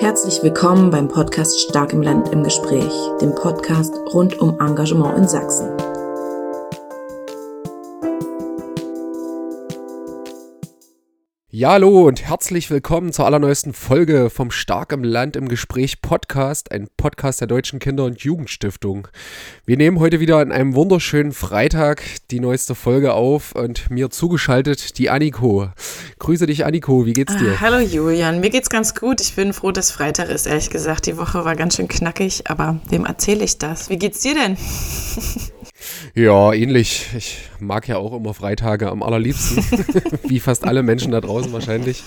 Herzlich willkommen beim Podcast Stark im Land im Gespräch, dem Podcast rund um Engagement in Sachsen. Ja, hallo und herzlich willkommen zur allerneuesten Folge vom Stark im Land im Gespräch Podcast, ein Podcast der Deutschen Kinder- und Jugendstiftung. Wir nehmen heute wieder an einem wunderschönen Freitag die neueste Folge auf und mir zugeschaltet die Anniko. Grüße dich, Anniko, wie geht's dir? Ah, hallo Julian, mir geht's ganz gut. Ich bin froh, dass Freitag ist, ehrlich gesagt. Die Woche war ganz schön knackig, aber wem erzähle ich das? Wie geht's dir denn? Ja, ähnlich. Ich mag ja auch immer Freitage am allerliebsten, wie fast alle Menschen da draußen wahrscheinlich.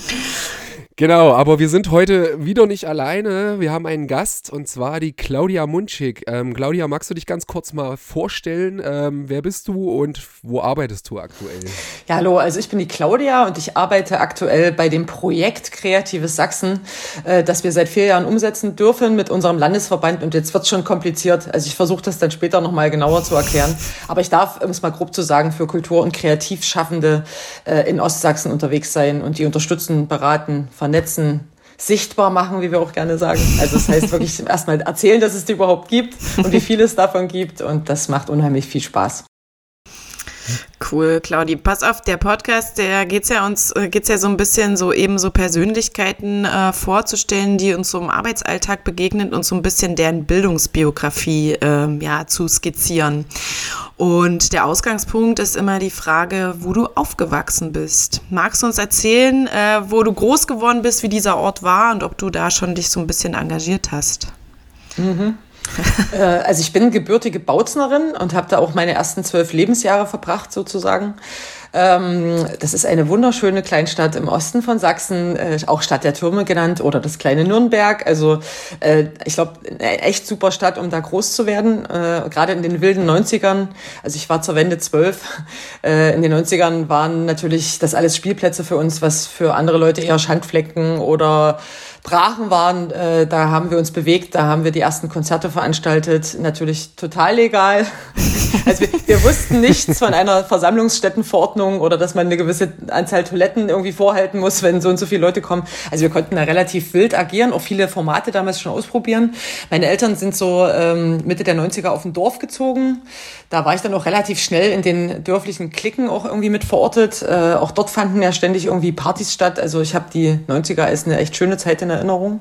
Genau, aber wir sind heute wieder nicht alleine. Wir haben einen Gast und zwar die Claudia Munschig. Ähm, Claudia, magst du dich ganz kurz mal vorstellen? Ähm, wer bist du und wo arbeitest du aktuell? Ja, hallo, also ich bin die Claudia und ich arbeite aktuell bei dem Projekt Kreatives Sachsen, äh, das wir seit vier Jahren umsetzen dürfen mit unserem Landesverband und jetzt wird es schon kompliziert. Also ich versuche das dann später nochmal genauer zu erklären. Aber ich darf, um es mal grob zu sagen, für Kultur- und Kreativschaffende äh, in Ostsachsen unterwegs sein und die unterstützen, beraten, vernetzen, sichtbar machen, wie wir auch gerne sagen. Also das heißt wirklich erstmal erzählen, dass es die überhaupt gibt und wie viel es davon gibt. Und das macht unheimlich viel Spaß. Cool, Claudi. Pass auf, der Podcast, der geht's ja uns, äh, geht's ja so ein bisschen so eben so Persönlichkeiten äh, vorzustellen, die uns so im Arbeitsalltag begegnen und so ein bisschen deren Bildungsbiografie äh, ja, zu skizzieren. Und der Ausgangspunkt ist immer die Frage, wo du aufgewachsen bist. Magst du uns erzählen, äh, wo du groß geworden bist, wie dieser Ort war und ob du da schon dich so ein bisschen engagiert hast? Mhm. Äh, also ich bin gebürtige Bautznerin und habe da auch meine ersten zwölf Lebensjahre verbracht sozusagen. Ähm, das ist eine wunderschöne Kleinstadt im Osten von Sachsen, äh, auch Stadt der Türme genannt oder das kleine Nürnberg. Also äh, ich glaube, eine echt super Stadt, um da groß zu werden. Gerade in den wilden 90ern, also ich war zur Wende zwölf, in den 90ern waren natürlich das alles Spielplätze für uns, was für andere Leute eher Schandflecken oder Brachen waren, äh, da haben wir uns bewegt, da haben wir die ersten Konzerte veranstaltet, natürlich total legal. Also wir, wir wussten nichts von einer Versammlungsstättenverordnung oder dass man eine gewisse Anzahl Toiletten irgendwie vorhalten muss, wenn so und so viele Leute kommen. Also wir konnten da relativ wild agieren, auch viele Formate damals schon ausprobieren. Meine Eltern sind so ähm, Mitte der 90er auf ein Dorf gezogen. Da war ich dann auch relativ schnell in den dörflichen Klicken auch irgendwie mit verortet. Äh, auch dort fanden ja ständig irgendwie Partys statt. Also ich habe die 90er als eine echt schöne Zeit in Erinnerung.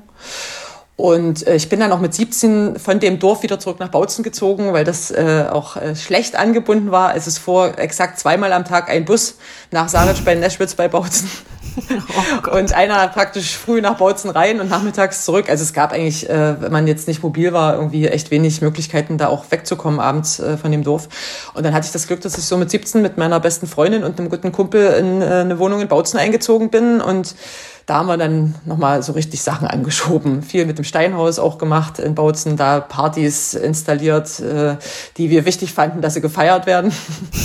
Und äh, ich bin dann auch mit 17 von dem Dorf wieder zurück nach Bautzen gezogen, weil das äh, auch äh, schlecht angebunden war. Es ist vor exakt zweimal am Tag ein Bus nach Saritsch bei Neschwitz bei Bautzen. Oh und einer praktisch früh nach Bautzen rein und nachmittags zurück. Also es gab eigentlich, äh, wenn man jetzt nicht mobil war, irgendwie echt wenig Möglichkeiten, da auch wegzukommen abends äh, von dem Dorf. Und dann hatte ich das Glück, dass ich so mit 17 mit meiner besten Freundin und einem guten Kumpel in äh, eine Wohnung in Bautzen eingezogen bin und da haben wir dann nochmal so richtig Sachen angeschoben. Viel mit dem Steinhaus auch gemacht in Bautzen, da Partys installiert, äh, die wir wichtig fanden, dass sie gefeiert werden.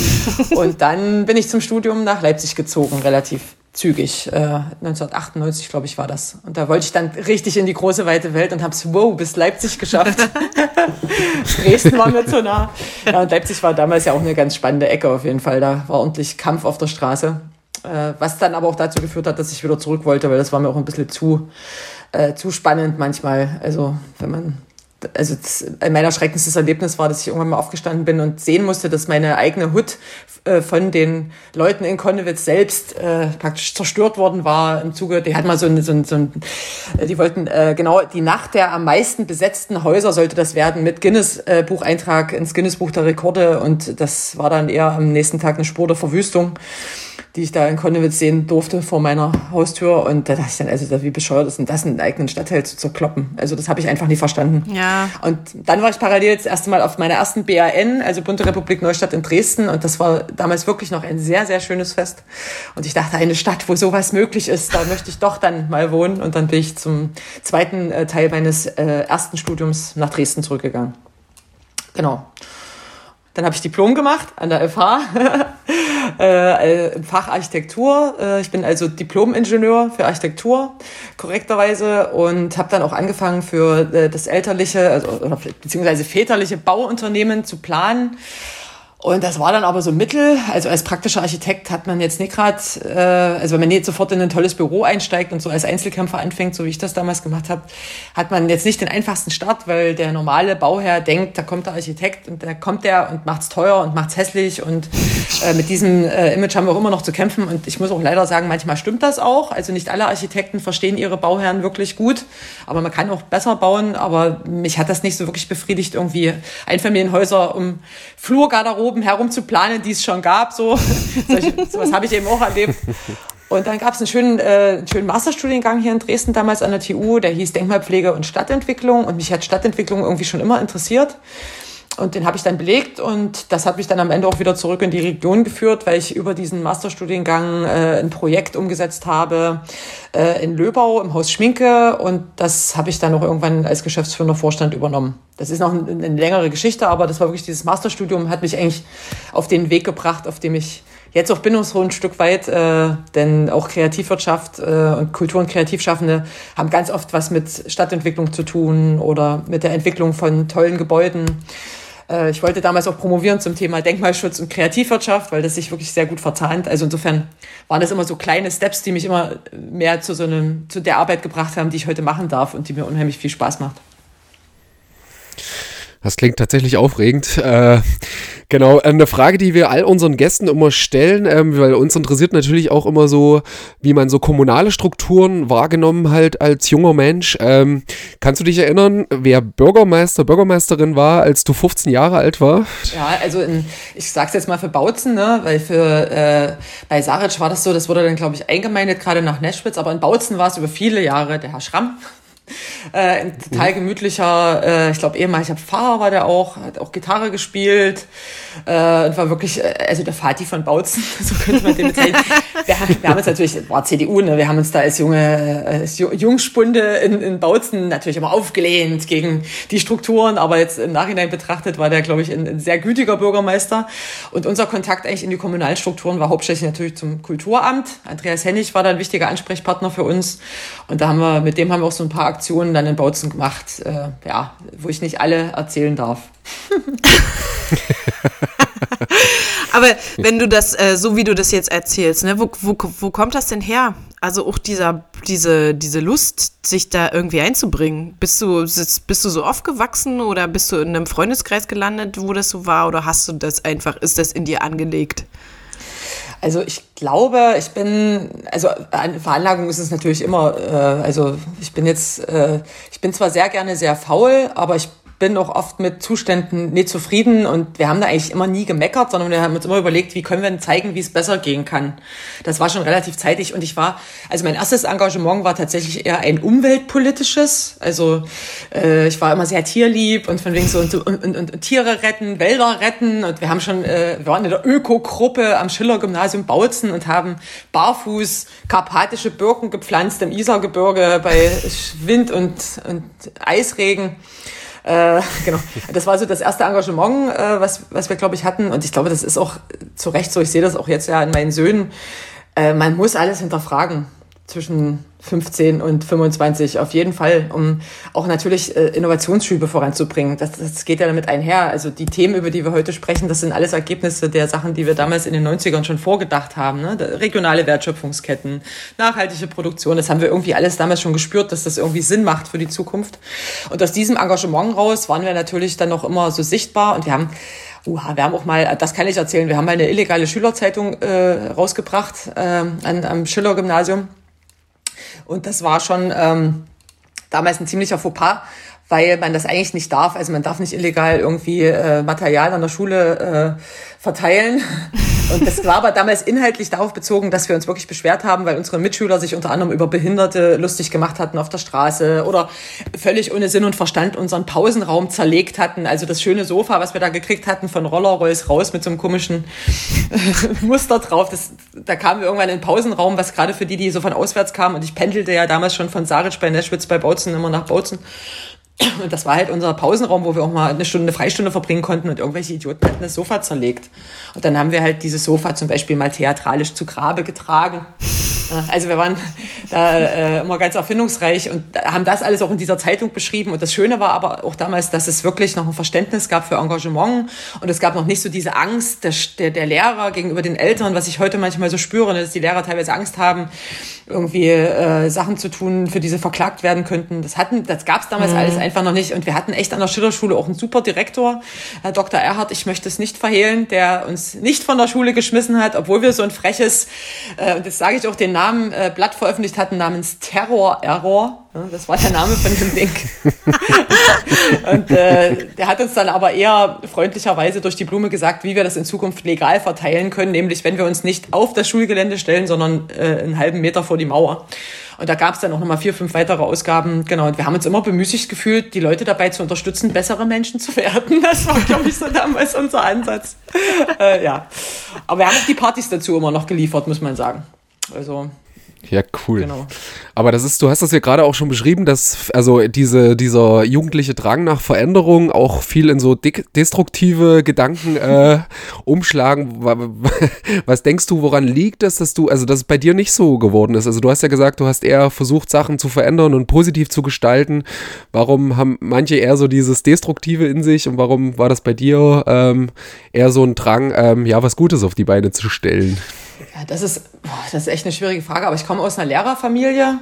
Und dann bin ich zum Studium nach Leipzig gezogen, relativ zügig. Äh, 1998, glaube ich, war das. Und da wollte ich dann richtig in die große, weite Welt und habe es, wow, bis Leipzig geschafft. Dresden war mir zu nah. Ja, und Leipzig war damals ja auch eine ganz spannende Ecke auf jeden Fall. Da war ordentlich Kampf auf der Straße. Äh, was dann aber auch dazu geführt hat, dass ich wieder zurück wollte, weil das war mir auch ein bisschen zu, äh, zu spannend manchmal. Also wenn man also das, mein schreckenstes Erlebnis war, dass ich irgendwann mal aufgestanden bin und sehen musste, dass meine eigene Hut äh, von den Leuten in Konnewitz selbst äh, praktisch zerstört worden war im Zuge, die hatten mal so ein, so ein, so ein die wollten äh, genau die Nacht der am meisten besetzten Häuser sollte das werden mit Guinness äh, Bucheintrag ins Guinness Buch der Rekorde und das war dann eher am nächsten Tag eine Spur der Verwüstung die ich da in Konnewitz sehen durfte vor meiner Haustür. Und da dachte ich dann, also wie bescheuert ist denn das, einen eigenen Stadtteil zu zerkloppen? Also das habe ich einfach nie verstanden. Ja. Und dann war ich parallel das erste Mal auf meiner ersten BAN, also Bunte Republik Neustadt in Dresden. Und das war damals wirklich noch ein sehr, sehr schönes Fest. Und ich dachte, eine Stadt, wo sowas möglich ist, da möchte ich doch dann mal wohnen. Und dann bin ich zum zweiten äh, Teil meines äh, ersten Studiums nach Dresden zurückgegangen. Genau. Dann habe ich Diplom gemacht an der FH äh, im Fach Architektur. Äh, ich bin also Diplom-Ingenieur für Architektur, korrekterweise, und habe dann auch angefangen für äh, das elterliche, also, beziehungsweise väterliche Bauunternehmen zu planen Und das war dann aber so Mittel. Also als praktischer Architekt hat man jetzt nicht gerade, äh, also wenn man jetzt sofort in ein tolles Büro einsteigt und so als Einzelkämpfer anfängt, so wie ich das damals gemacht habe, hat man jetzt nicht den einfachsten Start, weil der normale Bauherr denkt, da kommt der Architekt und da kommt der und macht's teuer und macht's hässlich und äh, mit diesem äh, Image haben wir auch immer noch zu kämpfen. Und ich muss auch leider sagen, manchmal stimmt das auch. Also nicht alle Architekten verstehen ihre Bauherren wirklich gut, aber man kann auch besser bauen. Aber mich hat das nicht so wirklich befriedigt, irgendwie Einfamilienhäuser um Flurgarderoben herum zu planen, die es schon gab. So, so was habe ich eben auch erlebt. Und dann gab es einen schönen, äh, einen schönen Masterstudiengang hier in Dresden damals an der TU, der hieß Denkmalpflege und Stadtentwicklung. Und mich hat Stadtentwicklung irgendwie schon immer interessiert. Und den habe ich dann belegt und das hat mich dann am Ende auch wieder zurück in die Region geführt, weil ich über diesen Masterstudiengang äh, ein Projekt umgesetzt habe äh, in Löbau im Haus Schminke und das habe ich dann auch irgendwann als geschäftsführender Vorstand übernommen. Das ist noch ein, eine längere Geschichte, aber das war wirklich dieses Masterstudium, hat mich eigentlich auf den Weg gebracht, auf dem ich jetzt auch bin und so ein Stück weit, äh, denn auch Kreativwirtschaft äh, und Kultur- und Kreativschaffende haben ganz oft was mit Stadtentwicklung zu tun oder mit der Entwicklung von tollen Gebäuden. Äh, ich wollte damals auch promovieren zum Thema Denkmalschutz und Kreativwirtschaft, weil das sich wirklich sehr gut verzahnt. Also insofern waren das immer so kleine Steps, die mich immer mehr zu so einem, zu der Arbeit gebracht haben, die ich heute machen darf und die mir unheimlich viel Spaß macht. Das klingt tatsächlich aufregend. Äh, genau, eine Frage, die wir all unseren Gästen immer stellen, ähm, weil uns interessiert natürlich auch immer so, wie man so kommunale Strukturen wahrgenommen hat als junger Mensch. Ähm, kannst du dich erinnern, wer Bürgermeister, Bürgermeisterin war, als du 15 Jahre alt war? Ja, also in, ich sag's jetzt mal für Bautzen, ne, weil für äh, bei Saric war das so, das wurde dann, glaube ich, eingemeindet, gerade nach Neschwitz, aber in Bautzen war es über viele Jahre der Herr Schramm. Äh, ein total gemütlicher, äh, ich glaube ehemaliger Pfarrer war der auch, hat auch Gitarre gespielt äh, und war wirklich, äh, also der Vati von Bautzen, so könnte man den bezeichnen. wir, wir haben uns natürlich, war CDU, ne, wir haben uns da als junge, als Jungspunde in, in Bautzen natürlich immer aufgelehnt gegen die Strukturen, aber jetzt im Nachhinein betrachtet war der, glaube ich, ein, ein sehr gütiger Bürgermeister und unser Kontakt eigentlich in die kommunalen Strukturen war hauptsächlich natürlich zum Kulturamt. Andreas Hennig war da ein wichtiger Ansprechpartner für uns und da haben wir, mit dem haben wir auch so ein paar Aktionen dann in Bautzen gemacht, äh, ja, wo ich nicht alle erzählen darf. Aber wenn du das, äh, so wie du das jetzt erzählst, ne, wo, wo, wo kommt das denn her? Also auch dieser, diese, diese Lust, sich da irgendwie einzubringen. Bist du, bist du so aufgewachsen oder bist du in einem Freundeskreis gelandet, wo das so war? Oder hast du das einfach, ist das in dir angelegt? Also ich glaube, ich bin, also Veranlagung ist es natürlich immer, äh, also ich bin jetzt, äh, ich bin zwar sehr gerne sehr faul, aber ich bin auch oft mit Zuständen nicht zufrieden und wir haben da eigentlich immer nie gemeckert, sondern wir haben uns immer überlegt, wie können wir denn zeigen, wie es besser gehen kann. Das war schon relativ zeitig und ich war, also mein erstes Engagement war tatsächlich eher ein umweltpolitisches. Also äh, ich war immer sehr tierlieb und von wegen so und, und, und, und Tiere retten, Wälder retten und wir haben schon, äh, wir waren in der Öko-Gruppe am Schiller-Gymnasium Bautzen und haben barfuß karpatische Birken gepflanzt im Isergebirge bei Wind und, und Eisregen. Äh, genau. Das war so das erste Engagement, äh, was, was wir, glaube ich, hatten. Und ich glaube, das ist auch zu Recht so. Ich sehe das auch jetzt ja in meinen Söhnen. Äh, man muss alles hinterfragen zwischen 15 und 25 auf jeden Fall, um auch natürlich äh, Innovationsschübe voranzubringen. Das, das geht ja damit einher. Also die Themen, über die wir heute sprechen, das sind alles Ergebnisse der Sachen, die wir damals in den 90ern schon vorgedacht haben. Ne? Regionale Wertschöpfungsketten, nachhaltige Produktion, das haben wir irgendwie alles damals schon gespürt, dass das irgendwie Sinn macht für die Zukunft. Und aus diesem Engagement raus waren wir natürlich dann noch immer so sichtbar und wir haben Uh, wir haben auch mal, das kann ich erzählen, wir haben mal eine illegale Schülerzeitung äh, rausgebracht äh, an, am Schiller-Gymnasium. Und das war schon ähm, damals ein ziemlicher Fauxpas, weil man das eigentlich nicht darf. Also man darf nicht illegal irgendwie äh, Material an der Schule äh, verteilen. Und das war aber damals inhaltlich darauf bezogen, dass wir uns wirklich beschwert haben, weil unsere Mitschüler sich unter anderem über Behinderte lustig gemacht hatten auf der Straße oder völlig ohne Sinn und Verstand unseren Pausenraum zerlegt hatten. Also das schöne Sofa, was wir da gekriegt hatten von Rollerolls raus mit so einem komischen Muster drauf. Das, da kamen wir irgendwann in den Pausenraum, was gerade für die, die so von auswärts kamen. Und ich pendelte ja damals schon von Saric bei Neschwitz bei Bautzen immer nach Bautzen. Und das war halt unser Pausenraum, wo wir auch mal eine Stunde, eine Freistunde verbringen konnten und irgendwelche Idioten hatten das Sofa zerlegt. Und dann haben wir halt dieses Sofa zum Beispiel mal theatralisch zu Grabe getragen. Also wir waren da äh, immer ganz erfindungsreich und haben das alles auch in dieser Zeitung beschrieben. Und das Schöne war aber auch damals, dass es wirklich noch ein Verständnis gab für Engagement und es gab noch nicht so diese Angst der, der, der Lehrer gegenüber den Eltern, was ich heute manchmal so spüre, dass die Lehrer teilweise Angst haben, irgendwie äh, Sachen zu tun, für die sie verklagt werden könnten. Das hatten, das gab es damals mhm. alles einfach noch nicht. Und wir hatten echt an der Schillerschule auch einen super Direktor, Herr Dr. Erhard, ich möchte es nicht verhehlen, der uns nicht von der Schule geschmissen hat, obwohl wir so ein freches, äh, und das sage ich auch den Namen, äh, Blatt veröffentlicht hatten namens Terror Error. Das war der Name von dem Ding. und äh, der hat uns dann aber eher freundlicherweise durch die Blume gesagt, wie wir das in Zukunft legal verteilen können, nämlich wenn wir uns nicht auf das Schulgelände stellen, sondern äh, einen halben Meter vor die Mauer. Und da gab es dann auch nochmal vier, fünf weitere Ausgaben. Genau, und wir haben uns immer bemüßigt gefühlt, die Leute dabei zu unterstützen, bessere Menschen zu werden. Das war, glaube ich, so damals unser Ansatz. Äh, ja. Aber wir haben auch die Partys dazu immer noch geliefert, muss man sagen. Also ja, cool. Genau. Aber das ist, du hast das ja gerade auch schon beschrieben, dass also diese, dieser jugendliche Drang nach Veränderung auch viel in so destruktive Gedanken äh, umschlagen. Was denkst du, woran liegt das, dass du, also dass es bei dir nicht so geworden ist? Also du hast ja gesagt, du hast eher versucht, Sachen zu verändern und positiv zu gestalten. Warum haben manche eher so dieses Destruktive in sich und warum war das bei dir ähm, eher so ein Drang, ähm, ja, was Gutes auf die Beine zu stellen? Ja, das ist, boah, das ist echt eine schwierige Frage, aber ich komme aus einer Lehrerfamilie.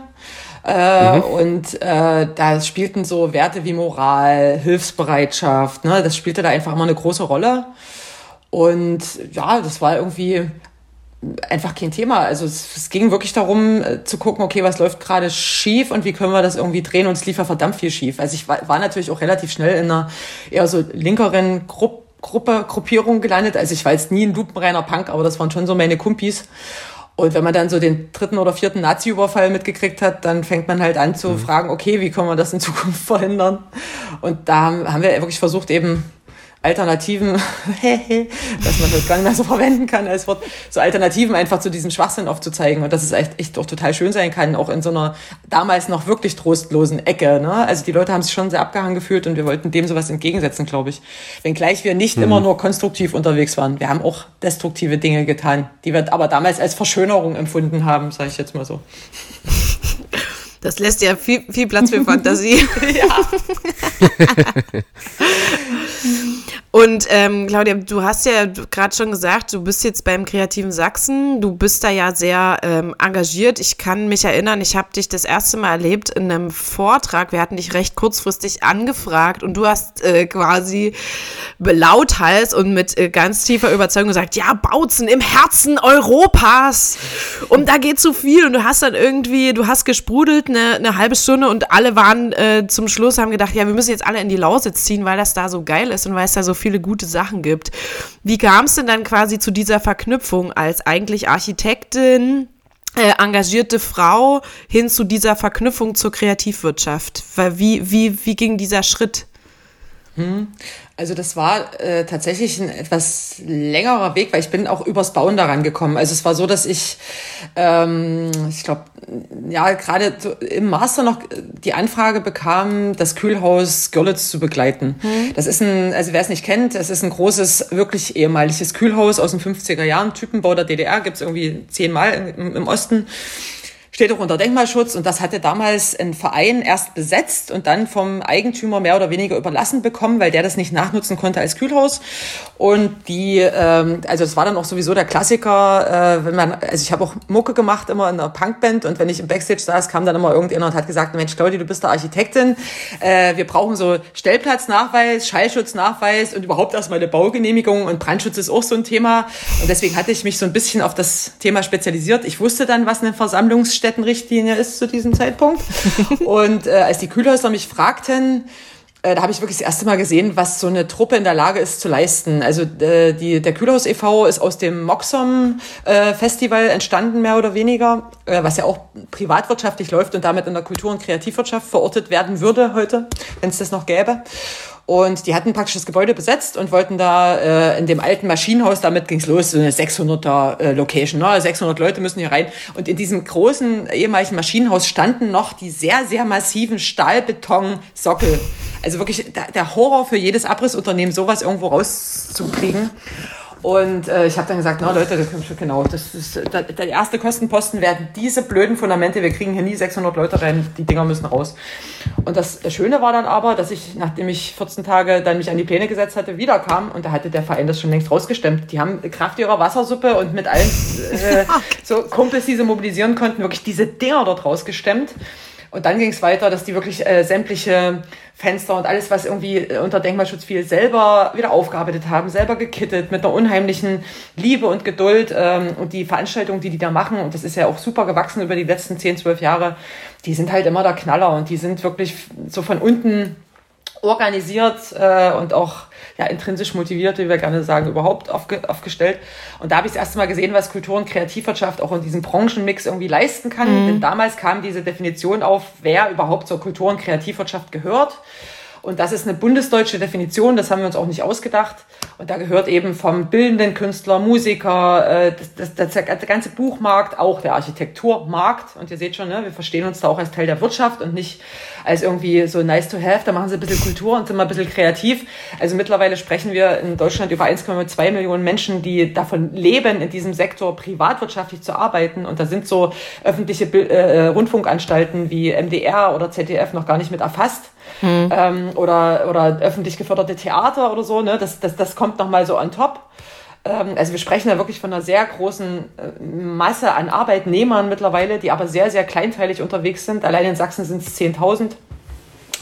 Äh, mhm. Und äh, da spielten so Werte wie Moral, Hilfsbereitschaft, ne, das spielte da einfach immer eine große Rolle. Und ja, das war irgendwie einfach kein Thema. Also es, es ging wirklich darum äh, zu gucken, okay, was läuft gerade schief und wie können wir das irgendwie drehen und es lief ja verdammt viel schief. Also ich war, war natürlich auch relativ schnell in einer eher so linkeren Gruppe Gruppe, Gruppierung gelandet. Also ich war jetzt nie ein lupenreiner Punk, aber das waren schon so meine Kumpis. Und wenn man dann so den dritten oder vierten Nazi-Überfall mitgekriegt hat, dann fängt man halt an zu mhm. fragen, okay, wie können wir das in Zukunft verhindern? Und da haben wir wirklich versucht, eben Alternativen, dass man das gar nicht mehr so verwenden kann als Wort, so Alternativen einfach zu diesem Schwachsinn aufzuzeigen und dass es echt, echt auch total schön sein kann, auch in so einer damals noch wirklich trostlosen Ecke. Ne? Also die Leute haben sich schon sehr abgehangen gefühlt und wir wollten dem sowas entgegensetzen, glaube ich. Wenngleich wir nicht mhm. immer nur konstruktiv unterwegs waren. Wir haben auch destruktive Dinge getan, die wir aber damals als Verschönerung empfunden haben, sage ich jetzt mal so. Das lässt ja viel, viel Platz für Fantasie. ja. Und ähm, Claudia, du hast ja gerade schon gesagt, du bist jetzt beim Kreativen Sachsen. Du bist da ja sehr ähm, engagiert. Ich kann mich erinnern, ich habe dich das erste Mal erlebt in einem Vortrag. Wir hatten dich recht kurzfristig angefragt und du hast äh, quasi lauthals und mit äh, ganz tiefer Überzeugung gesagt, ja, Bautzen im Herzen Europas. Und da geht zu viel. Und du hast dann irgendwie, du hast gesprudelt eine, eine halbe Stunde und alle waren äh, zum Schluss, haben gedacht, ja, wir müssen jetzt alle in die Lausitz ziehen, weil das da so geil ist und weil es da so viel viele gute Sachen gibt. Wie kam es denn dann quasi zu dieser Verknüpfung als eigentlich Architektin? Äh, engagierte Frau hin zu dieser Verknüpfung zur Kreativwirtschaft. Wie, wie, wie ging dieser Schritt? Hm. Also das war äh, tatsächlich ein etwas längerer Weg, weil ich bin auch übers Bauen daran gekommen. Also es war so, dass ich, ähm, ich glaube, ja, gerade im Master noch die Anfrage bekam, das Kühlhaus Görlitz zu begleiten. Mhm. Das ist ein, also wer es nicht kennt, es ist ein großes, wirklich ehemaliges Kühlhaus aus den 50er Jahren, Typenbau der DDR, gibt's irgendwie zehnmal im, im Osten steht auch unter Denkmalschutz und das hatte damals ein Verein erst besetzt und dann vom Eigentümer mehr oder weniger überlassen bekommen, weil der das nicht nachnutzen konnte als Kühlhaus. Und die, ähm, also das war dann auch sowieso der Klassiker, äh, wenn man, also ich habe auch Mucke gemacht immer in einer Punkband und wenn ich im Backstage saß, kam dann immer irgendjemand und hat gesagt, Mensch Claudia, du bist der Architektin, äh, wir brauchen so Stellplatznachweis, Schallschutznachweis und überhaupt erstmal eine Baugenehmigung und Brandschutz ist auch so ein Thema und deswegen hatte ich mich so ein bisschen auf das Thema spezialisiert. Ich wusste dann, was eine Versammlungsstelle Gaststättenrichtlinie ist zu diesem Zeitpunkt. und äh, als die Kühlhäuser mich fragten, äh, da habe ich wirklich das erste Mal gesehen, was so eine Truppe in der Lage ist zu leisten. Also äh, die, der Kühlhaus e.V. ist aus dem Moxom äh, Festival entstanden, mehr oder weniger, äh, was ja auch privatwirtschaftlich läuft und damit in der Kultur- und Kreativwirtschaft verortet werden würde heute, wenn es das noch gäbe. Und die hatten praktisch das Gebäude besetzt und wollten da äh, in dem alten Maschinenhaus, damit ging's los, so eine 600er äh, Location. Ne? 600 Leute müssen hier rein. Und in diesem großen ehemaligen Maschinenhaus standen noch die sehr, sehr massiven Stahlbeton-Sockel. Also wirklich der, der Horror für jedes Abrissunternehmen, sowas irgendwo rauszukriegen. Und äh, ich habe dann gesagt, na Leute, das genau, das ist der, der erste Kostenposten werden diese blöden Fundamente. Wir kriegen hier nie 600 Leute rein, die Dinger müssen raus. Und das Schöne war dann aber, dass ich, nachdem ich 14 Tage dann mich an die Pläne gesetzt hatte, wiederkam und da hatte der Verein das schon längst rausgestemmt. Die haben Kraft ihrer Wassersuppe und mit allen äh, so Kumpels, die sie mobilisieren konnten, wirklich diese Dinger dort rausgestemmt. Und dann ging es weiter, dass die wirklich äh, sämtliche Fenster und alles, was irgendwie äh, unter Denkmalschutz fiel, selber wieder aufgearbeitet haben, selber gekittet, mit einer unheimlichen Liebe und Geduld. Ähm, und die Veranstaltungen, die die da machen, und das ist ja auch super gewachsen über die letzten 10, 12 Jahre, die sind halt immer der Knaller und die sind wirklich so von unten organisiert äh, und auch ja, intrinsisch motiviert, wie wir gerne sagen, überhaupt aufge aufgestellt. Und da habe ich das erste Mal gesehen, was Kultur- und Kreativwirtschaft auch in diesem Branchenmix irgendwie leisten kann. Mhm. Denn damals kam diese Definition auf, wer überhaupt zur Kultur- und Kreativwirtschaft gehört. Und das ist eine bundesdeutsche Definition, das haben wir uns auch nicht ausgedacht. Und da gehört eben vom bildenden Künstler, Musiker, äh, das, das, das, der ganze Buchmarkt, auch der Architekturmarkt. Und ihr seht schon, ne, wir verstehen uns da auch als Teil der Wirtschaft und nicht als irgendwie so nice to have. Da machen sie ein bisschen Kultur und sind mal ein bisschen kreativ. Also mittlerweile sprechen wir in Deutschland über 1,2 Millionen Menschen, die davon leben, in diesem Sektor privatwirtschaftlich zu arbeiten. Und da sind so öffentliche äh, Rundfunkanstalten wie MDR oder ZDF noch gar nicht mit erfasst. Hm. Ähm, oder, oder öffentlich geförderte Theater oder so, ne? Das, das, das kommt nochmal so on top. Ähm, also wir sprechen da wirklich von einer sehr großen äh, Masse an Arbeitnehmern mittlerweile, die aber sehr, sehr kleinteilig unterwegs sind. Allein in Sachsen sind es 10.000.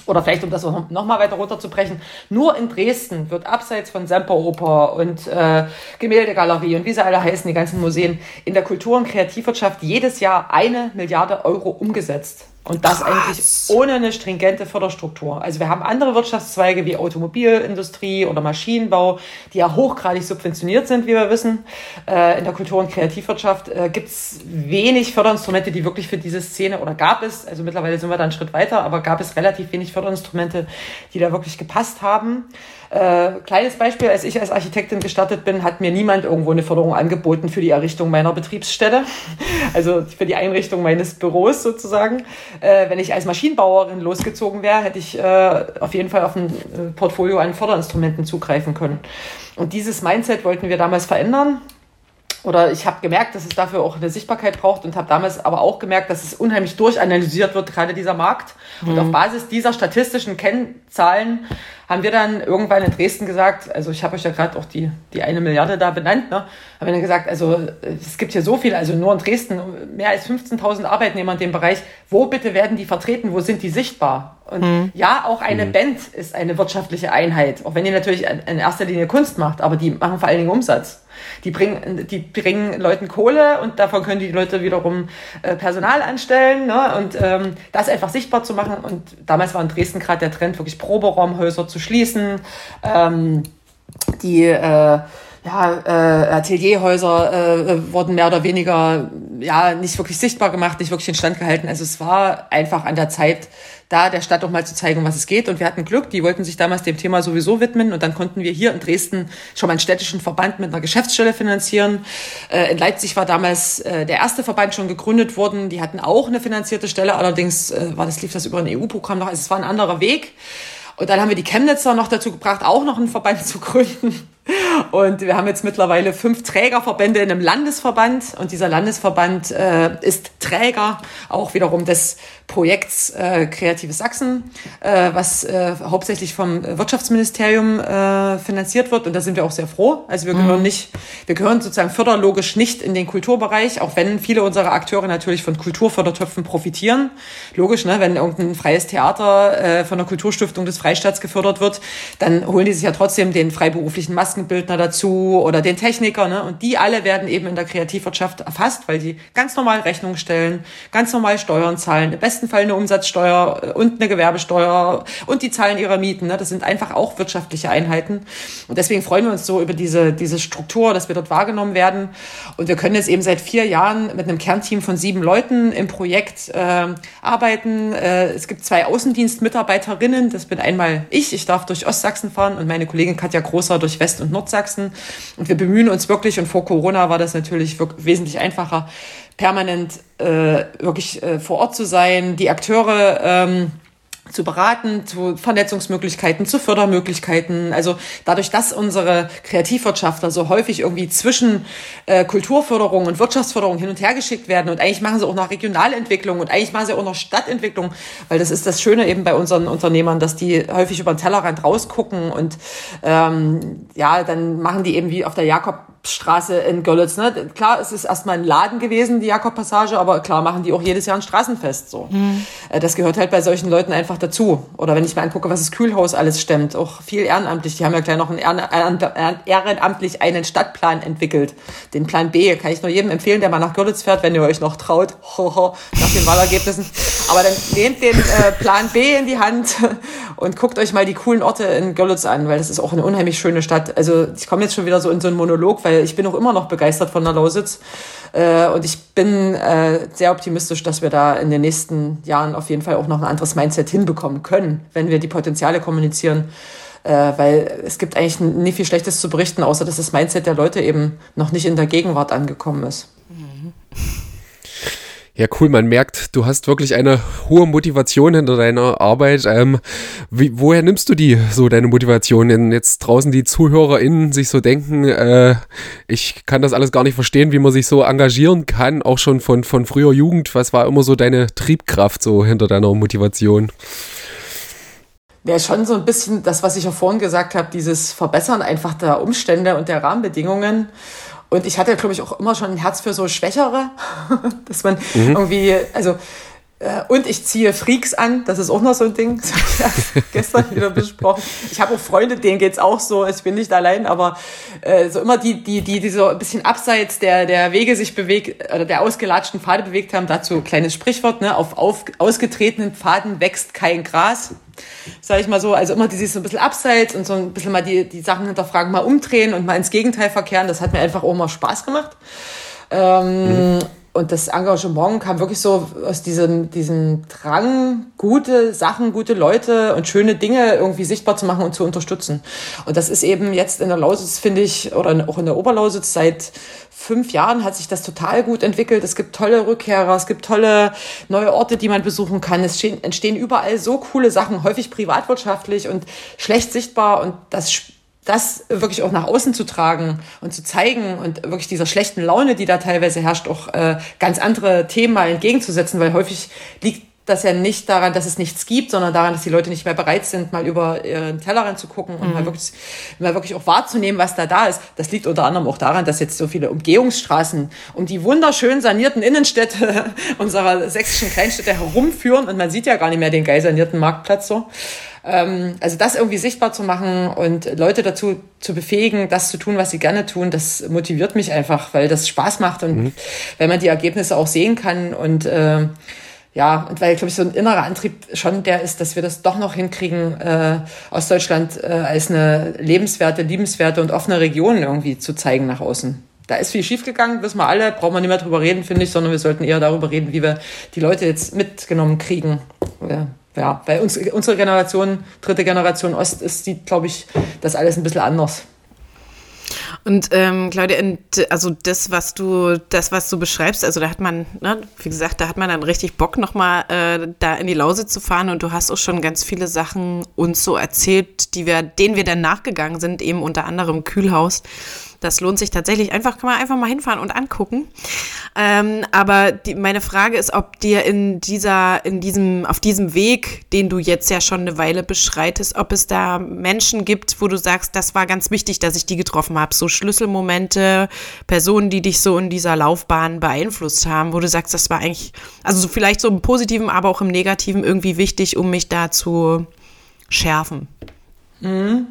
Oder vielleicht, um das noch mal weiter runterzubrechen, nur in Dresden wird abseits von Semperoper und äh, Gemäldegalerie und wie sie alle heißen, die ganzen Museen, in der Kultur- und Kreativwirtschaft jedes Jahr eine Milliarde Euro umgesetzt. Und das Krass. eigentlich ohne eine stringente Förderstruktur. Also wir haben andere Wirtschaftszweige wie Automobilindustrie oder Maschinenbau, die ja hochgradig subventioniert sind, wie wir wissen. Äh, in der Kultur- und Kreativwirtschaft äh, gibt es wenig Förderinstrumente, die wirklich für diese Szene, oder gab es, also mittlerweile sind wir da einen Schritt weiter, aber gab es relativ wenig Förderinstrumente, die da wirklich gepasst haben. Äh, kleines Beispiel, als ich als Architektin gestartet bin, hat mir niemand irgendwo eine Förderung angeboten für die Errichtung meiner Betriebsstätte, also für die Einrichtung meines Büros sozusagen. Äh, wenn ich als Maschinenbauerin losgezogen wäre, hätte ich äh, auf jeden Fall auf ein äh, Portfolio an Förderinstrumenten zugreifen können. Und dieses Mindset wollten wir damals verändern oder ich habe gemerkt, dass es dafür auch eine Sichtbarkeit braucht und habe damals aber auch gemerkt, dass es unheimlich durchanalysiert wird, gerade dieser Markt. Mhm. Und auf Basis dieser statistischen Kennzahlen haben wir dann irgendwann in Dresden gesagt, also ich habe euch ja gerade auch die, die eine Milliarde da benannt, ne, haben wir dann gesagt, also es gibt hier so viel, also nur in Dresden mehr als 15.000 Arbeitnehmer in dem Bereich. Wo bitte werden die vertreten? Wo sind die sichtbar? Und mhm. ja, auch eine mhm. Band ist eine wirtschaftliche Einheit, auch wenn die natürlich in erster Linie Kunst macht, aber die machen vor allen Dingen Umsatz. Die bringen, die bringen Leuten Kohle und davon können die Leute wiederum äh, Personal anstellen. Ne? Und ähm, das einfach sichtbar zu machen. Und damals war in Dresden gerade der Trend, wirklich Proberaumhäuser zu schließen. Ähm, die äh, ja, äh, Atelierhäuser äh, wurden mehr oder weniger ja nicht wirklich sichtbar gemacht, nicht wirklich instand gehalten. Also es war einfach an der Zeit, da der Stadt auch mal zu zeigen, was es geht. Und wir hatten Glück, die wollten sich damals dem Thema sowieso widmen. Und dann konnten wir hier in Dresden schon mal einen städtischen Verband mit einer Geschäftsstelle finanzieren. Äh, in Leipzig war damals äh, der erste Verband schon gegründet worden. Die hatten auch eine finanzierte Stelle. Allerdings äh, war das, lief das über ein EU-Programm noch. Also es war ein anderer Weg. Und dann haben wir die Chemnitzer noch dazu gebracht, auch noch einen Verband zu gründen. Und wir haben jetzt mittlerweile fünf Trägerverbände in einem Landesverband. Und dieser Landesverband äh, ist Träger auch wiederum des Projekts äh, Kreatives Sachsen, äh, was äh, hauptsächlich vom Wirtschaftsministerium äh, finanziert wird. Und da sind wir auch sehr froh. Also wir gehören mhm. nicht, wir gehören sozusagen förderlogisch nicht in den Kulturbereich, auch wenn viele unserer Akteure natürlich von Kulturfördertöpfen profitieren. Logisch, ne? wenn irgendein freies Theater äh, von der Kulturstiftung des Freistaats gefördert wird, dann holen die sich ja trotzdem den freiberuflichen Massen Maskenbildner dazu oder den Techniker. Ne? Und die alle werden eben in der Kreativwirtschaft erfasst, weil die ganz normal Rechnungen stellen, ganz normal Steuern zahlen, im besten Fall eine Umsatzsteuer und eine Gewerbesteuer und die zahlen ihre Mieten. Ne? Das sind einfach auch wirtschaftliche Einheiten. Und deswegen freuen wir uns so über diese, diese Struktur, dass wir dort wahrgenommen werden. Und wir können jetzt eben seit vier Jahren mit einem Kernteam von sieben Leuten im Projekt äh, arbeiten. Äh, es gibt zwei Außendienstmitarbeiterinnen. Das bin einmal ich. Ich darf durch Ostsachsen fahren und meine Kollegin Katja Großer durch West- und Nordsachsen. Und wir bemühen uns wirklich, und vor Corona war das natürlich wesentlich einfacher, permanent äh, wirklich äh, vor Ort zu sein, die Akteure ähm, zu beraten, zu Vernetzungsmöglichkeiten, zu Fördermöglichkeiten. Also dadurch, dass unsere Kreativwirtschaftler so häufig irgendwie zwischen äh, Kulturförderung und Wirtschaftsförderung hin und her geschickt werden und eigentlich machen sie auch noch Regionalentwicklung und eigentlich machen sie auch noch Stadtentwicklung, weil das ist das Schöne eben bei unseren Unternehmern, dass die häufig über den Tellerrand rausgucken und ähm, ja, dann machen die eben wie auf der Jakob Straße in Görlitz. Ne? Klar, es ist erstmal ein Laden gewesen, die Jakob-Passage, aber klar machen die auch jedes Jahr ein Straßenfest. So. Mhm. Das gehört halt bei solchen Leuten einfach dazu. Oder wenn ich mir angucke, was das Kühlhaus alles stemmt, auch viel ehrenamtlich. Die haben ja gleich noch einen ehrenamtlich einen Stadtplan entwickelt. Den Plan B kann ich nur jedem empfehlen, der mal nach Görlitz fährt, wenn ihr euch noch traut, nach den Wahlergebnissen. Aber dann nehmt den äh, Plan B in die Hand und guckt euch mal die coolen Orte in Görlitz an, weil das ist auch eine unheimlich schöne Stadt. Also ich komme jetzt schon wieder so in so einen Monolog, weil ich bin auch immer noch begeistert von der Lausitz. Äh, und ich bin äh, sehr optimistisch, dass wir da in den nächsten Jahren auf jeden Fall auch noch ein anderes Mindset hinbekommen können, wenn wir die Potenziale kommunizieren. Äh, weil es gibt eigentlich nie viel Schlechtes zu berichten, außer dass das Mindset der Leute eben noch nicht in der Gegenwart angekommen ist. Mhm. Ja, cool. Man merkt, du hast wirklich eine hohe Motivation hinter deiner Arbeit. Ähm, wie, woher nimmst du die, so deine Motivation? Wenn jetzt draußen die ZuhörerInnen sich so denken, äh, ich kann das alles gar nicht verstehen, wie man sich so engagieren kann, auch schon von, von früher Jugend. Was war immer so deine Triebkraft so hinter deiner Motivation? wäre schon so ein bisschen das, was ich ja vorhin gesagt habe, dieses Verbessern einfach der Umstände und der Rahmenbedingungen. Und ich hatte, glaube ich, auch immer schon ein Herz für so Schwächere, dass man mhm. irgendwie, also und ich ziehe Freaks an, das ist auch noch so ein Ding, das habe ich ja gestern wieder besprochen. Ich habe auch Freunde, denen geht es auch so, ich bin nicht allein, aber äh, so immer die, die, die, die so ein bisschen abseits der, der Wege sich bewegt, oder der ausgelatschten Pfade bewegt haben, dazu kleines Sprichwort, ne, auf, auf ausgetretenen Pfaden wächst kein Gras sage ich mal so, also immer dieses so ein bisschen abseits und so ein bisschen mal die, die Sachen hinterfragen, mal umdrehen und mal ins Gegenteil verkehren. Das hat mir einfach auch mal Spaß gemacht. Ähm, mhm. Und das Engagement kam wirklich so aus diesem, diesem Drang, gute Sachen, gute Leute und schöne Dinge irgendwie sichtbar zu machen und zu unterstützen. Und das ist eben jetzt in der Lausitz, finde ich, oder auch in der Oberlausitz seit fünf Jahren hat sich das total gut entwickelt. Es gibt tolle Rückkehrer, es gibt tolle neue Orte, die man besuchen kann. Es entstehen überall so coole Sachen, häufig privatwirtschaftlich und schlecht sichtbar. Und das das wirklich auch nach außen zu tragen und zu zeigen und wirklich dieser schlechten Laune, die da teilweise herrscht, auch äh, ganz andere Themen mal entgegenzusetzen, weil häufig liegt das ja nicht daran, dass es nichts gibt, sondern daran, dass die Leute nicht mehr bereit sind, mal über ihren Tellerrand zu gucken und mhm. mal, wirklich, mal wirklich auch wahrzunehmen, was da da ist. Das liegt unter anderem auch daran, dass jetzt so viele Umgehungsstraßen um die wunderschön sanierten Innenstädte unserer sächsischen Kleinstädte herumführen und man sieht ja gar nicht mehr den geil sanierten Marktplatz so. Ähm, also das irgendwie sichtbar zu machen und Leute dazu zu befähigen, das zu tun, was sie gerne tun, das motiviert mich einfach, weil das Spaß macht und mhm. wenn man die Ergebnisse auch sehen kann und äh, ja, und weil, glaube ich, so ein innerer Antrieb schon der ist, dass wir das doch noch hinkriegen, äh, Ostdeutschland äh, als eine lebenswerte, liebenswerte und offene Region irgendwie zu zeigen nach außen. Da ist viel schiefgegangen, wissen wir alle, brauchen wir nicht mehr drüber reden, finde ich, sondern wir sollten eher darüber reden, wie wir die Leute jetzt mitgenommen kriegen. Ja, ja weil uns, unsere Generation, dritte Generation Ost, ist, sieht, glaube ich, das alles ein bisschen anders. Und ähm, Claudia, also das, was du, das, was du beschreibst, also da hat man, ne, wie gesagt, da hat man dann richtig Bock, nochmal äh, da in die Lausitz zu fahren. Und du hast auch schon ganz viele Sachen uns so erzählt, die wir, denen wir dann nachgegangen sind, eben unter anderem Kühlhaus. Das lohnt sich tatsächlich. Einfach kann man einfach mal hinfahren und angucken. Ähm, aber die, meine Frage ist, ob dir in dieser, in diesem, auf diesem Weg, den du jetzt ja schon eine Weile beschreitest, ob es da Menschen gibt, wo du sagst, das war ganz wichtig, dass ich die getroffen habe. So Schlüsselmomente, Personen, die dich so in dieser Laufbahn beeinflusst haben, wo du sagst, das war eigentlich, also so vielleicht so im Positiven, aber auch im Negativen irgendwie wichtig, um mich da zu schärfen. Mhm.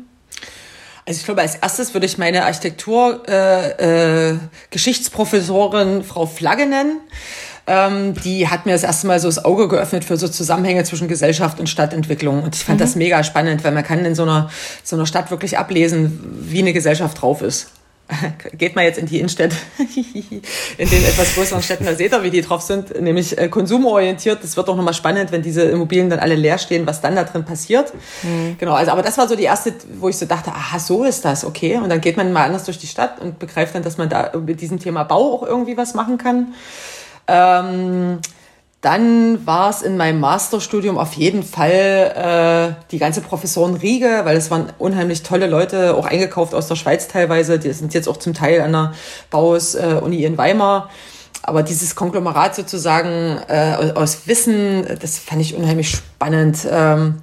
Also ich glaube, als erstes würde ich meine Architektur-Geschichtsprofessorin äh, äh, Frau Flagge nennen. Ähm, die hat mir das erste Mal so das Auge geöffnet für so Zusammenhänge zwischen Gesellschaft und Stadtentwicklung. Und ich fand mhm. das mega spannend, weil man kann in so einer, so einer Stadt wirklich ablesen, wie eine Gesellschaft drauf ist. geht mal jetzt in die Innenstädte, in den etwas größeren Städten, da seht ihr, wie die drauf sind, nämlich äh, konsumorientiert. Das wird auch nochmal spannend, wenn diese Immobilien dann alle leer stehen, was dann da drin passiert. Mhm. Genau, also aber das war so die erste, wo ich so dachte, aha, so ist das, okay. Und dann geht man mal anders durch die Stadt und begreift dann, dass man da mit diesem Thema Bau auch irgendwie was machen kann. Ähm, Dann war es in meinem Masterstudium auf jeden Fall äh, die ganze Professorenriege, weil es waren unheimlich tolle Leute, auch eingekauft aus der Schweiz teilweise. Die sind jetzt auch zum Teil an der Bauhaus-Uni äh, in Weimar. Aber dieses Konglomerat sozusagen äh, aus Wissen, das fand ich unheimlich spannend. Ähm,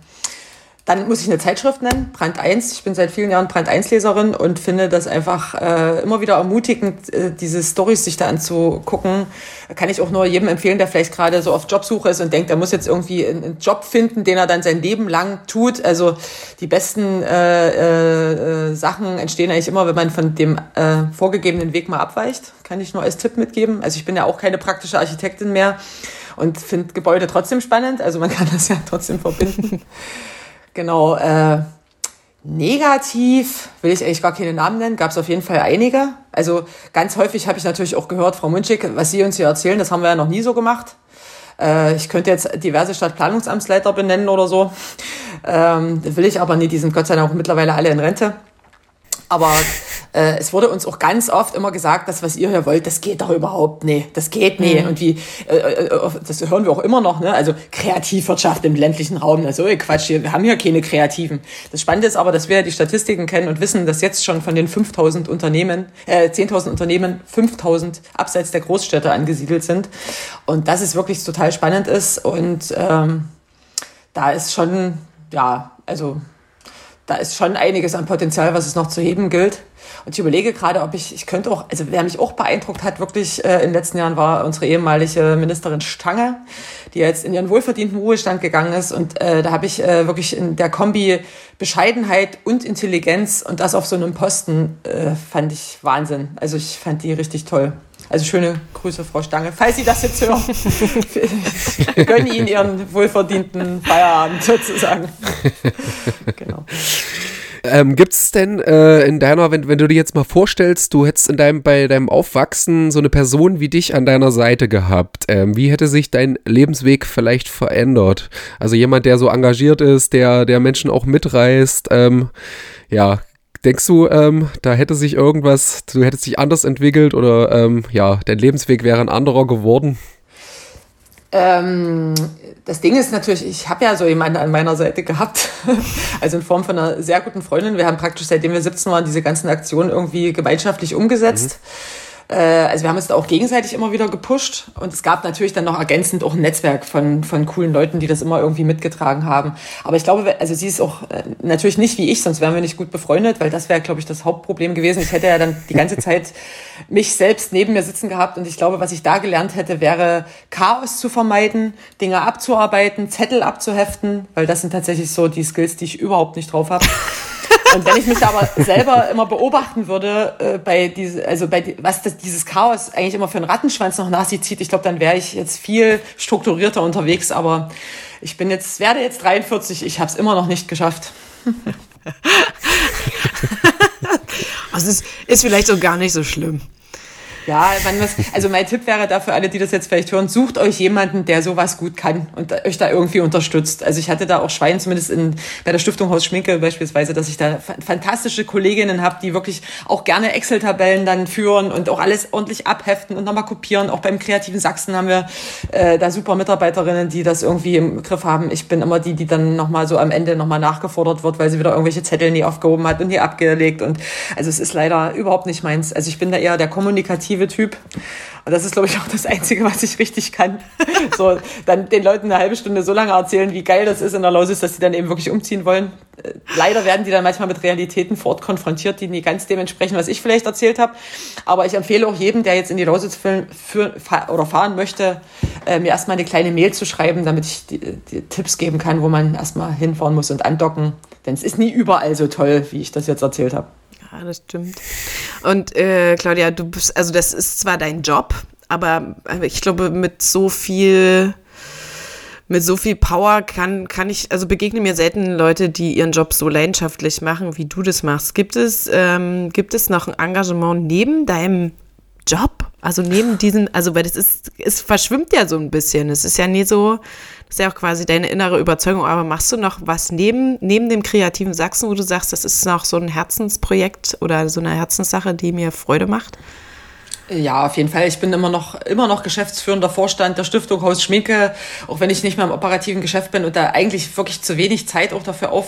dann muss ich eine Zeitschrift nennen, Brand 1. Ich bin seit vielen Jahren Brand 1-Leserin und finde das einfach äh, immer wieder ermutigend, äh, diese Stories sich da anzugucken. Kann ich auch nur jedem empfehlen, der vielleicht gerade so auf Jobsuche ist und denkt, er muss jetzt irgendwie einen Job finden, den er dann sein Leben lang tut. Also die besten äh, äh, Sachen entstehen eigentlich immer, wenn man von dem äh, vorgegebenen Weg mal abweicht. Kann ich nur als Tipp mitgeben. Also ich bin ja auch keine praktische Architektin mehr und finde Gebäude trotzdem spannend. Also man kann das ja trotzdem verbinden. Genau, äh, negativ will ich eigentlich gar keine Namen nennen, gab es auf jeden Fall einige. Also ganz häufig habe ich natürlich auch gehört, Frau Munschig, was Sie uns hier erzählen, das haben wir ja noch nie so gemacht. Äh, ich könnte jetzt diverse Stadtplanungsamtsleiter benennen oder so. Ähm, will ich aber nicht, die sind Gott sei Dank auch mittlerweile alle in Rente. Aber äh, es wurde uns auch ganz oft immer gesagt, das, was ihr hier wollt, das geht doch überhaupt nicht. Das geht nicht. Mhm. Und wie, äh, äh, das hören wir auch immer noch, ne? Also Kreativwirtschaft im ländlichen Raum. Also Quatsch, wir haben hier keine Kreativen. Das Spannende ist aber, dass wir die Statistiken kennen und wissen, dass jetzt schon von den 5000 Unternehmen, äh, 10.000 Unternehmen, 5000 abseits der Großstädte angesiedelt sind. Und das ist wirklich total spannend ist. Und ähm, da ist schon, ja, also da ist schon einiges an Potenzial, was es noch zu heben gilt. Und ich überlege gerade, ob ich, ich könnte auch, also wer mich auch beeindruckt hat, wirklich äh, in den letzten Jahren war unsere ehemalige Ministerin Stange, die jetzt in ihren wohlverdienten Ruhestand gegangen ist. Und äh, da habe ich äh, wirklich in der Kombi Bescheidenheit und Intelligenz und das auf so einem Posten äh, fand ich Wahnsinn. Also ich fand die richtig toll. Also schöne Grüße, Frau Stange. Falls Sie das jetzt hören, gönnen Ihnen Ihren wohlverdienten Feierabend sozusagen. genau. Ähm, Gibt es denn äh, in deiner, wenn, wenn du dir jetzt mal vorstellst, du hättest in deinem, bei deinem Aufwachsen so eine Person wie dich an deiner Seite gehabt, ähm, wie hätte sich dein Lebensweg vielleicht verändert? Also jemand, der so engagiert ist, der, der Menschen auch mitreißt, ähm, ja, Denkst du, ähm, da hätte sich irgendwas, du hättest dich anders entwickelt oder ähm, ja, dein Lebensweg wäre ein anderer geworden? Ähm, das Ding ist natürlich, ich habe ja so jemanden an meiner Seite gehabt, also in Form von einer sehr guten Freundin. Wir haben praktisch, seitdem wir 17 waren, diese ganzen Aktionen irgendwie gemeinschaftlich umgesetzt. Mhm also wir haben uns da auch gegenseitig immer wieder gepusht und es gab natürlich dann noch ergänzend auch ein Netzwerk von, von coolen Leuten, die das immer irgendwie mitgetragen haben. Aber ich glaube, also sie ist auch äh, natürlich nicht wie ich, sonst wären wir nicht gut befreundet, weil das wäre, glaube ich, das Hauptproblem gewesen. Ich hätte ja dann die ganze Zeit mich selbst neben mir sitzen gehabt und ich glaube, was ich da gelernt hätte, wäre Chaos zu vermeiden, Dinge abzuarbeiten, Zettel abzuheften, weil das sind tatsächlich so die Skills, die ich überhaupt nicht drauf habe. Und wenn ich mich aber selber immer beobachten würde, äh, bei diese, also bei die, was das, dieses Chaos eigentlich immer für einen Rattenschwanz noch nach sich zieht, ich glaube, dann wäre ich jetzt viel strukturierter unterwegs. Aber ich bin jetzt, werde jetzt 43, ich habe es immer noch nicht geschafft. also es ist vielleicht so gar nicht so schlimm. Ja, muss, also mein Tipp wäre da für alle, die das jetzt vielleicht hören, sucht euch jemanden, der sowas gut kann und euch da irgendwie unterstützt. Also ich hatte da auch Schwein, zumindest in, bei der Stiftung Haus Schminke beispielsweise, dass ich da fantastische Kolleginnen habe, die wirklich auch gerne Excel-Tabellen dann führen und auch alles ordentlich abheften und nochmal kopieren. Auch beim kreativen Sachsen haben wir äh, da super Mitarbeiterinnen, die das irgendwie im Griff haben. Ich bin immer die, die dann nochmal so am Ende nochmal nachgefordert wird, weil sie wieder irgendwelche Zettel nie aufgehoben hat und nie abgelegt. Und also es ist leider überhaupt nicht meins. Also ich bin da eher der kommunikative kommunikative Typ. Und das ist, glaube ich, auch das Einzige, was ich richtig kann. So, dann den Leuten eine halbe Stunde so lange erzählen, wie geil das ist in der Lausitz, dass sie dann eben wirklich umziehen wollen. Äh, leider werden die dann manchmal mit Realitäten vor Ort konfrontiert, die nie ganz dementsprechend, was ich vielleicht erzählt habe. Aber ich empfehle auch jedem, der jetzt in die Lausitz für, für, oder fahren möchte, äh, mir erstmal eine kleine Mail zu schreiben, damit ich die, die Tipps geben kann, wo man erstmal hinfahren muss und andocken. Denn es ist nie überall so toll, wie ich das jetzt erzählt habe. Ja, das stimmt. Und äh, Claudia, du bist, also das ist zwar dein Job, aber ich glaube, mit so viel, mit so viel Power kann, kann ich, also begegnen mir selten Leute, die ihren Job so leidenschaftlich machen, wie du das machst. Gibt es, ähm, gibt es noch ein Engagement neben deinem Job? Also neben diesen, also weil das ist, es verschwimmt ja so ein bisschen. Es ist ja nie so, das ist ja auch quasi deine innere Überzeugung, aber machst du noch was neben, neben dem kreativen Sachsen, wo du sagst, das ist noch so ein Herzensprojekt oder so eine Herzenssache, die mir Freude macht? Ja, auf jeden Fall. Ich bin immer noch, immer noch geschäftsführender Vorstand der Stiftung Haus Schminke, auch wenn ich nicht mehr im operativen Geschäft bin und da eigentlich wirklich zu wenig Zeit auch dafür auf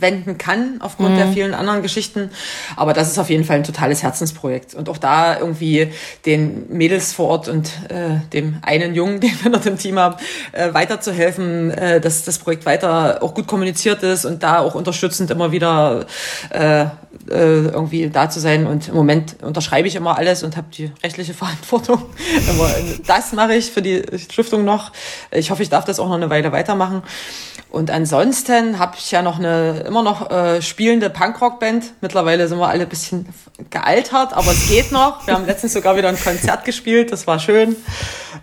wenden kann aufgrund mhm. der vielen anderen Geschichten. Aber das ist auf jeden Fall ein totales Herzensprojekt. Und auch da irgendwie den Mädels vor Ort und äh, dem einen Jungen, den wir noch im Team haben, äh, weiterzuhelfen, äh, dass das Projekt weiter auch gut kommuniziert ist und da auch unterstützend immer wieder äh, äh, irgendwie da zu sein. Und im Moment unterschreibe ich immer alles und habe die rechtliche Verantwortung. das mache ich für die Stiftung noch. Ich hoffe, ich darf das auch noch eine Weile weitermachen. Und ansonsten habe ich ja noch eine immer noch äh, spielende Punkrock-Band. Mittlerweile sind wir alle ein bisschen gealtert, aber es geht noch. Wir haben letztens sogar wieder ein Konzert gespielt, das war schön.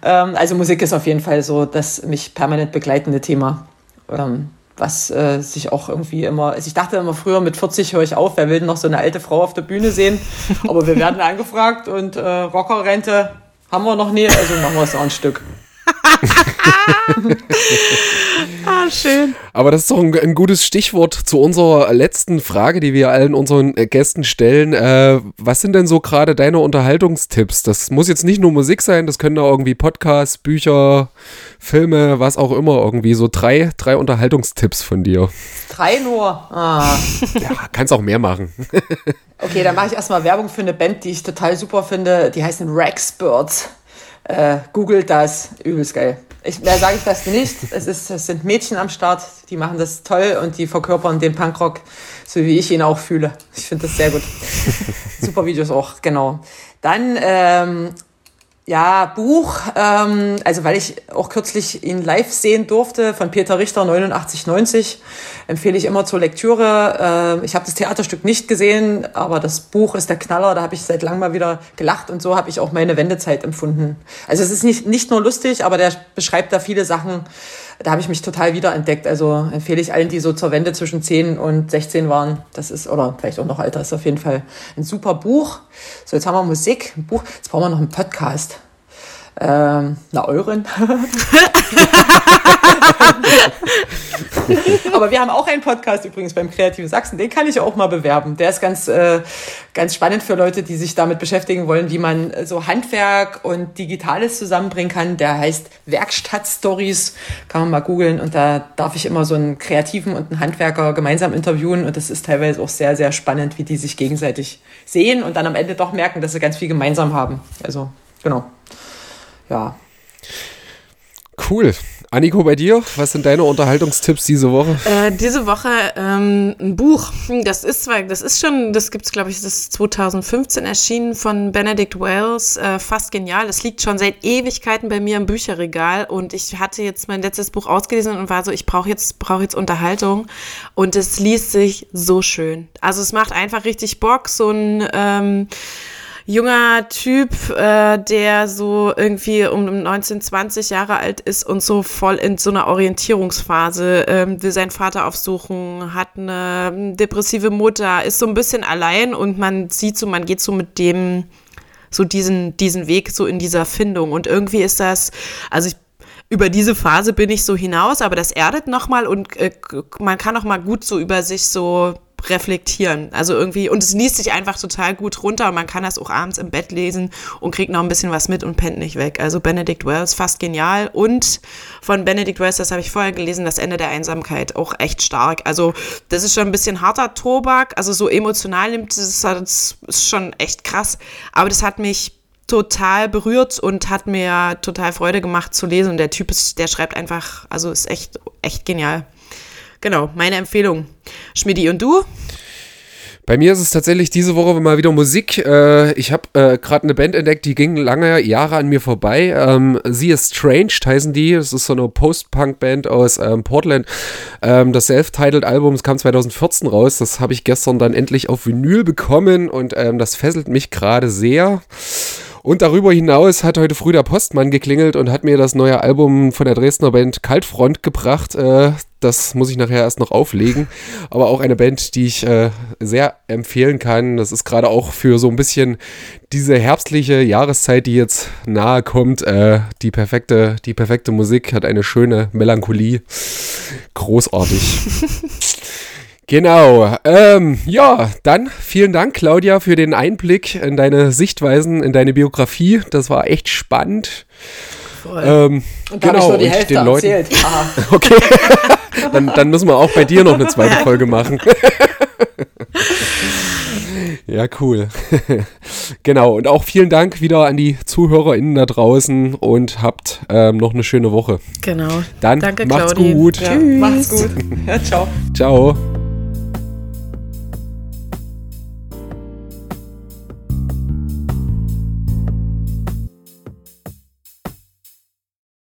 Ähm, also Musik ist auf jeden Fall so das mich permanent begleitende Thema. Ähm, was äh, sich auch irgendwie immer, also ich dachte immer früher mit 40 höre ich auf, wer will denn noch so eine alte Frau auf der Bühne sehen? Aber wir werden angefragt und äh, Rockerrente haben wir noch nie, also machen wir es auch ein Stück. ah, schön. Aber das ist doch ein, ein, gutes Stichwort zu unserer letzten Frage, die wir allen unseren äh, Gästen stellen. Äh, was sind denn so gerade deine Unterhaltungstipps? Das muss jetzt nicht nur Musik sein, das können auch irgendwie Podcasts, Bücher, Filme, was auch immer irgendwie. So drei, drei Unterhaltungstipps von dir. Drei nur? Ah. Ja, kannst auch mehr machen. okay, dann mache ich erstmal Werbung für eine Band, die ich total super finde. Die heißen Rexbirds. Äh, googelt das, übelst geil. Ich, mehr sage ich das nicht. Es, ist, es sind Mädchen am Start, die machen das toll und die verkörpern den Punkrock, so wie ich ihn auch fühle. Ich finde das sehr gut. Super Videos auch, genau. Dann ähm, ja, Buch, ähm, also weil ich auch kürzlich ihn live sehen durfte von Peter Richter 8990, empfehle ich immer zur Lektüre. Äh, ich habe das Theaterstück nicht gesehen, aber das Buch ist der Knaller, da habe ich seit langem mal wieder gelacht und so habe ich auch meine Wendezeit empfunden. Also es ist nicht, nicht nur lustig, aber der beschreibt da viele Sachen, da habe ich mich total wiederentdeckt. Also empfehle ich allen, die so zur Wende zwischen 10 und 16 waren. Das ist, oder vielleicht auch noch älter, ist auf jeden Fall ein super Buch. So, jetzt haben wir Musik, ein Buch. Jetzt brauchen wir noch einen Podcast. Ähm, na, euren. Aber wir haben auch einen Podcast übrigens beim Kreativen Sachsen, den kann ich auch mal bewerben. Der ist ganz, äh, ganz spannend für Leute, die sich damit beschäftigen wollen, wie man so Handwerk und Digitales zusammenbringen kann. Der heißt Werkstattstories, kann man mal googeln und da darf ich immer so einen Kreativen und einen Handwerker gemeinsam interviewen und das ist teilweise auch sehr, sehr spannend, wie die sich gegenseitig sehen und dann am Ende doch merken, dass sie ganz viel gemeinsam haben. Also, genau ja. Cool. Anniko, bei dir, was sind deine Unterhaltungstipps diese Woche? Äh, diese Woche ähm, ein Buch. Das ist zwar, das ist schon, das gibt es, glaube ich, das ist 2015 erschienen von Benedict Wells. Äh, fast genial. Das liegt schon seit Ewigkeiten bei mir im Bücherregal und ich hatte jetzt mein letztes Buch ausgelesen und war so, ich brauche jetzt, brauche jetzt Unterhaltung. Und es liest sich so schön. Also es macht einfach richtig Bock, so ein ähm, junger Typ, äh, der so irgendwie um 19, 20 Jahre alt ist und so voll in so einer Orientierungsphase, ähm, will seinen Vater aufsuchen, hat eine depressive Mutter, ist so ein bisschen allein und man sieht so, man geht so mit dem so diesen, diesen Weg so in dieser Findung. Und irgendwie ist das, also ich über diese Phase bin ich so hinaus, aber das erdet nochmal und äh, man kann auch mal gut so über sich so reflektieren. Also irgendwie, und es liest sich einfach total gut runter und man kann das auch abends im Bett lesen und kriegt noch ein bisschen was mit und pennt nicht weg. Also Benedict Wells, fast genial. Und von Benedict Wells, das habe ich vorher gelesen, das Ende der Einsamkeit, auch echt stark. Also das ist schon ein bisschen harter Tobak, also so emotional nimmt es, das ist schon echt krass. Aber das hat mich total berührt und hat mir total Freude gemacht zu lesen. Und der Typ ist, der schreibt einfach, also ist echt, echt genial. Genau, meine Empfehlung. Schmidi und du? Bei mir ist es tatsächlich diese Woche mal wieder Musik. Äh, ich habe äh, gerade eine Band entdeckt, die ging lange Jahre an mir vorbei. Ähm, Sie ist Strange, heißen die. Das ist so eine Post-Punk-Band aus ähm, Portland. Ähm, das Self-Titled-Album kam 2014 raus. Das habe ich gestern dann endlich auf Vinyl bekommen und das fesselt mich gerade sehr. Und darüber hinaus hat heute früh der Postmann geklingelt und hat mir das neue Album von der Dresdner Band Kaltfront gebracht. Äh, das muss ich nachher erst noch auflegen. Aber auch eine Band, die ich äh, sehr empfehlen kann. Das ist gerade auch für so ein bisschen diese herbstliche Jahreszeit, die jetzt nahe kommt. Äh, die, perfekte, die perfekte Musik hat eine schöne Melancholie. Großartig. Genau. Ähm, ja, dann vielen Dank, Claudia, für den Einblick in deine Sichtweisen, in deine Biografie. Das war echt spannend. Ähm, und da genau, nur die Hälfte den Leuten, erzählt. okay, dann, dann müssen wir auch bei dir noch eine zweite Folge machen. ja, cool. genau, und auch vielen Dank wieder an die ZuhörerInnen da draußen und habt ähm, noch eine schöne Woche. Genau. Dann Danke, macht's Claudi. gut. Ja, Tschüss. Macht's gut. Ja, ciao. Ciao.